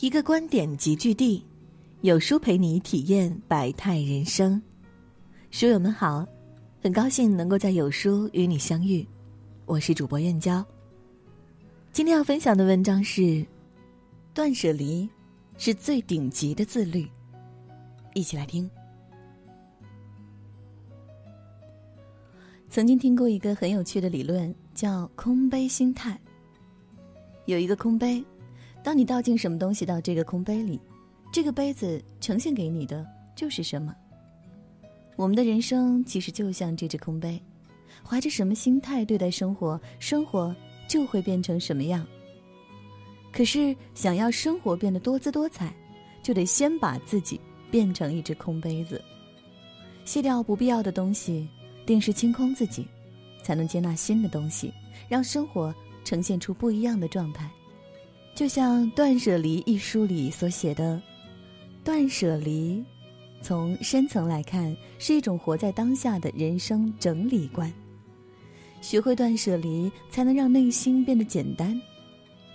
一个观点集聚地，有书陪你体验百态人生。书友们好，很高兴能够在有书与你相遇，我是主播燕娇。今天要分享的文章是：断舍离是最顶级的自律。一起来听。曾经听过一个很有趣的理论，叫空杯心态。有一个空杯。当你倒进什么东西到这个空杯里，这个杯子呈现给你的就是什么。我们的人生其实就像这只空杯，怀着什么心态对待生活，生活就会变成什么样。可是想要生活变得多姿多彩，就得先把自己变成一只空杯子，卸掉不必要的东西，定时清空自己，才能接纳新的东西，让生活呈现出不一样的状态。就像《断舍离》一书里所写的，断舍离，从深层来看，是一种活在当下的人生整理观。学会断舍离，才能让内心变得简单；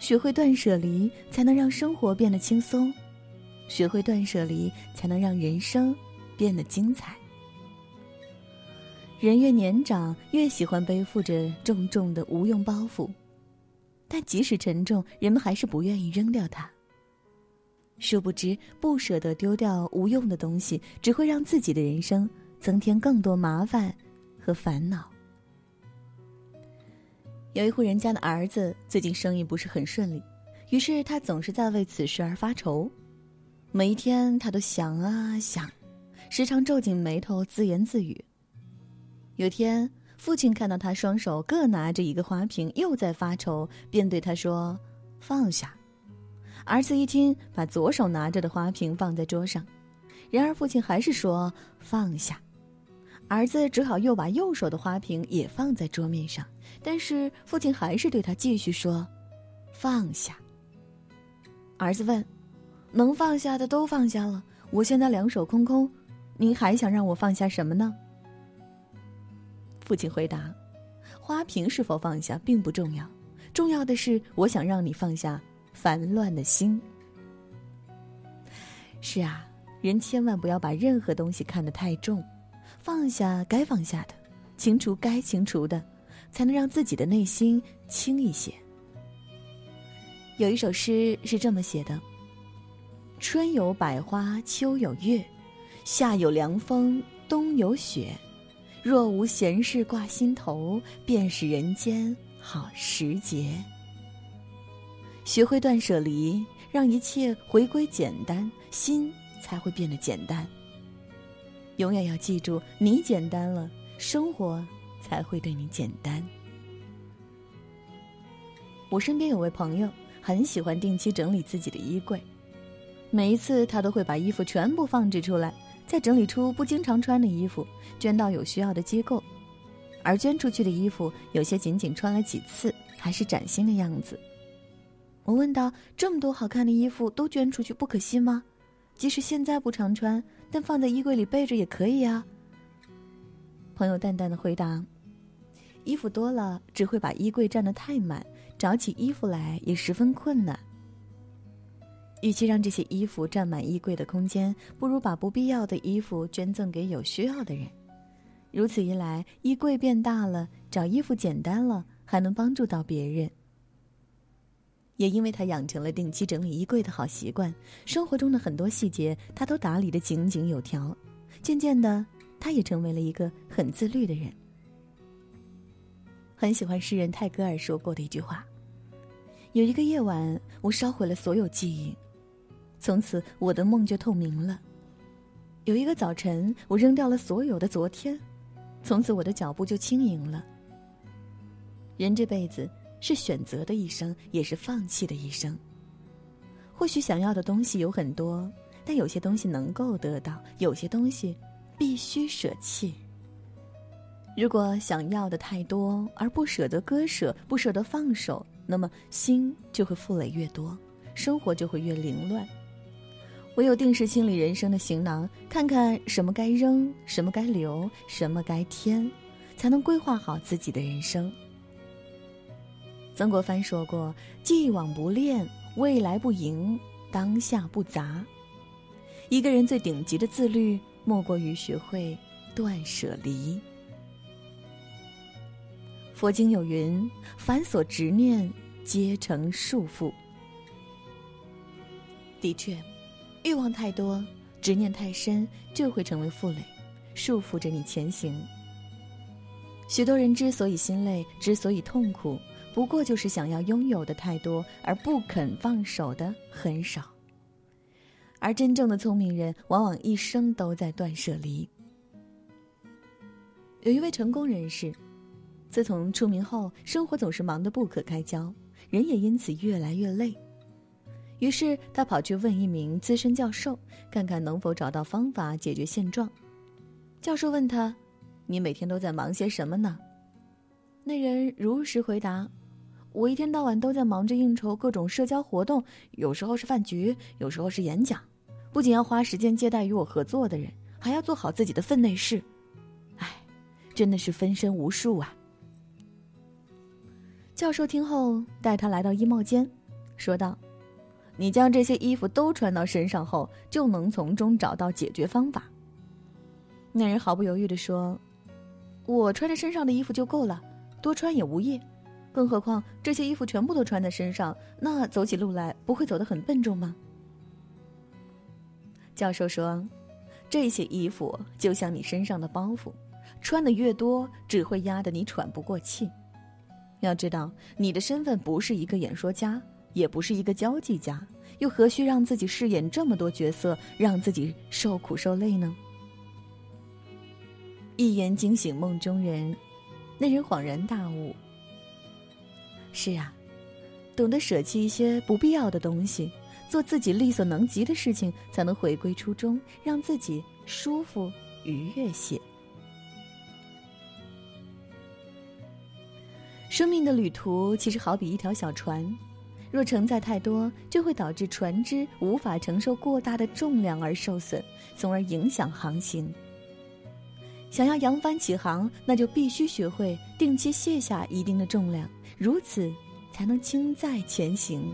学会断舍离，才能让生活变得轻松；学会断舍离，才能让人生变得精彩。人越年长，越喜欢背负着重重的无用包袱。但即使沉重，人们还是不愿意扔掉它。殊不知，不舍得丢掉无用的东西，只会让自己的人生增添更多麻烦和烦恼。有一户人家的儿子最近生意不是很顺利，于是他总是在为此事而发愁。每一天，他都想啊想，时常皱紧眉头，自言自语。有天。父亲看到他双手各拿着一个花瓶，又在发愁，便对他说：“放下。”儿子一听，把左手拿着的花瓶放在桌上。然而父亲还是说：“放下。”儿子只好又把右手的花瓶也放在桌面上，但是父亲还是对他继续说：“放下。”儿子问：“能放下的都放下了，我现在两手空空，您还想让我放下什么呢？”父亲回答：“花瓶是否放下并不重要，重要的是我想让你放下烦乱的心。”是啊，人千万不要把任何东西看得太重，放下该放下的，清除该清除的，才能让自己的内心轻一些。有一首诗是这么写的：“春有百花，秋有月，夏有凉风，冬有雪。”若无闲事挂心头，便是人间好时节。学会断舍离，让一切回归简单，心才会变得简单。永远要记住，你简单了，生活才会对你简单。我身边有位朋友，很喜欢定期整理自己的衣柜，每一次他都会把衣服全部放置出来。再整理出不经常穿的衣服，捐到有需要的机构，而捐出去的衣服有些仅仅穿了几次，还是崭新的样子。我问道：“这么多好看的衣服都捐出去，不可惜吗？即使现在不常穿，但放在衣柜里备着也可以啊。”朋友淡淡的回答：“衣服多了，只会把衣柜占得太满，找起衣服来也十分困难。”与其让这些衣服占满衣柜的空间，不如把不必要的衣服捐赠给有需要的人。如此一来，衣柜变大了，找衣服简单了，还能帮助到别人。也因为他养成了定期整理衣柜的好习惯，生活中的很多细节他都打理得井井有条。渐渐的，他也成为了一个很自律的人。很喜欢诗人泰戈尔说过的一句话：“有一个夜晚，我烧毁了所有记忆。”从此，我的梦就透明了。有一个早晨，我扔掉了所有的昨天，从此我的脚步就轻盈了。人这辈子是选择的一生，也是放弃的一生。或许想要的东西有很多，但有些东西能够得到，有些东西必须舍弃。如果想要的太多，而不舍得割舍，不舍得放手，那么心就会负累越多，生活就会越凌乱。唯有定时清理人生的行囊，看看什么该扔，什么该留，什么该添，才能规划好自己的人生。曾国藩说过：“既往不恋，未来不迎；当下不杂。一个人最顶级的自律，莫过于学会断舍离。佛经有云：“凡所执念，皆成束缚。”的确，欲望太多，执念太深，就会成为负累，束缚着你前行。许多人之所以心累，之所以痛苦，不过就是想要拥有的太多，而不肯放手的很少。而真正的聪明人，往往一生都在断舍离。有一位成功人士，自从出名后，生活总是忙得不可开交，人也因此越来越累。于是他跑去问一名资深教授，看看能否找到方法解决现状。教授问他：“你每天都在忙些什么呢？”那人如实回答：“我一天到晚都在忙着应酬各种社交活动，有时候是饭局，有时候是演讲。不仅要花时间接待与我合作的人，还要做好自己的分内事。唉，真的是分身无术啊！”教授听后带他来到衣帽间，说道。你将这些衣服都穿到身上后，就能从中找到解决方法。那人毫不犹豫地说：“我穿着身上的衣服就够了，多穿也无益。更何况这些衣服全部都穿在身上，那走起路来不会走得很笨重吗？”教授说：“这些衣服就像你身上的包袱，穿的越多，只会压得你喘不过气。要知道，你的身份不是一个演说家。”也不是一个交际家，又何须让自己饰演这么多角色，让自己受苦受累呢？一言惊醒梦中人，那人恍然大悟。是啊，懂得舍弃一些不必要的东西，做自己力所能及的事情，才能回归初衷，让自己舒服愉悦些。生命的旅途其实好比一条小船。若承载太多，就会导致船只无法承受过大的重量而受损，从而影响航行。想要扬帆起航，那就必须学会定期卸下一定的重量，如此才能轻载前行。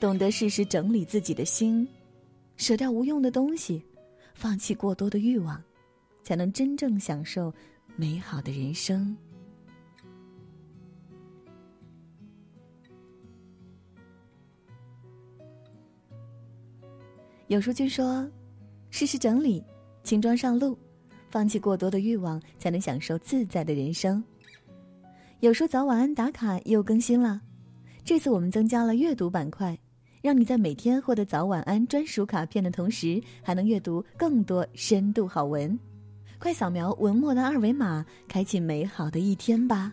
懂得适时整理自己的心，舍掉无用的东西，放弃过多的欲望，才能真正享受美好的人生。有书君说：“适时整理，轻装上路，放弃过多的欲望，才能享受自在的人生。”有书早晚安打卡又更新了，这次我们增加了阅读板块，让你在每天获得早晚安专属卡片的同时，还能阅读更多深度好文。快扫描文末的二维码，开启美好的一天吧！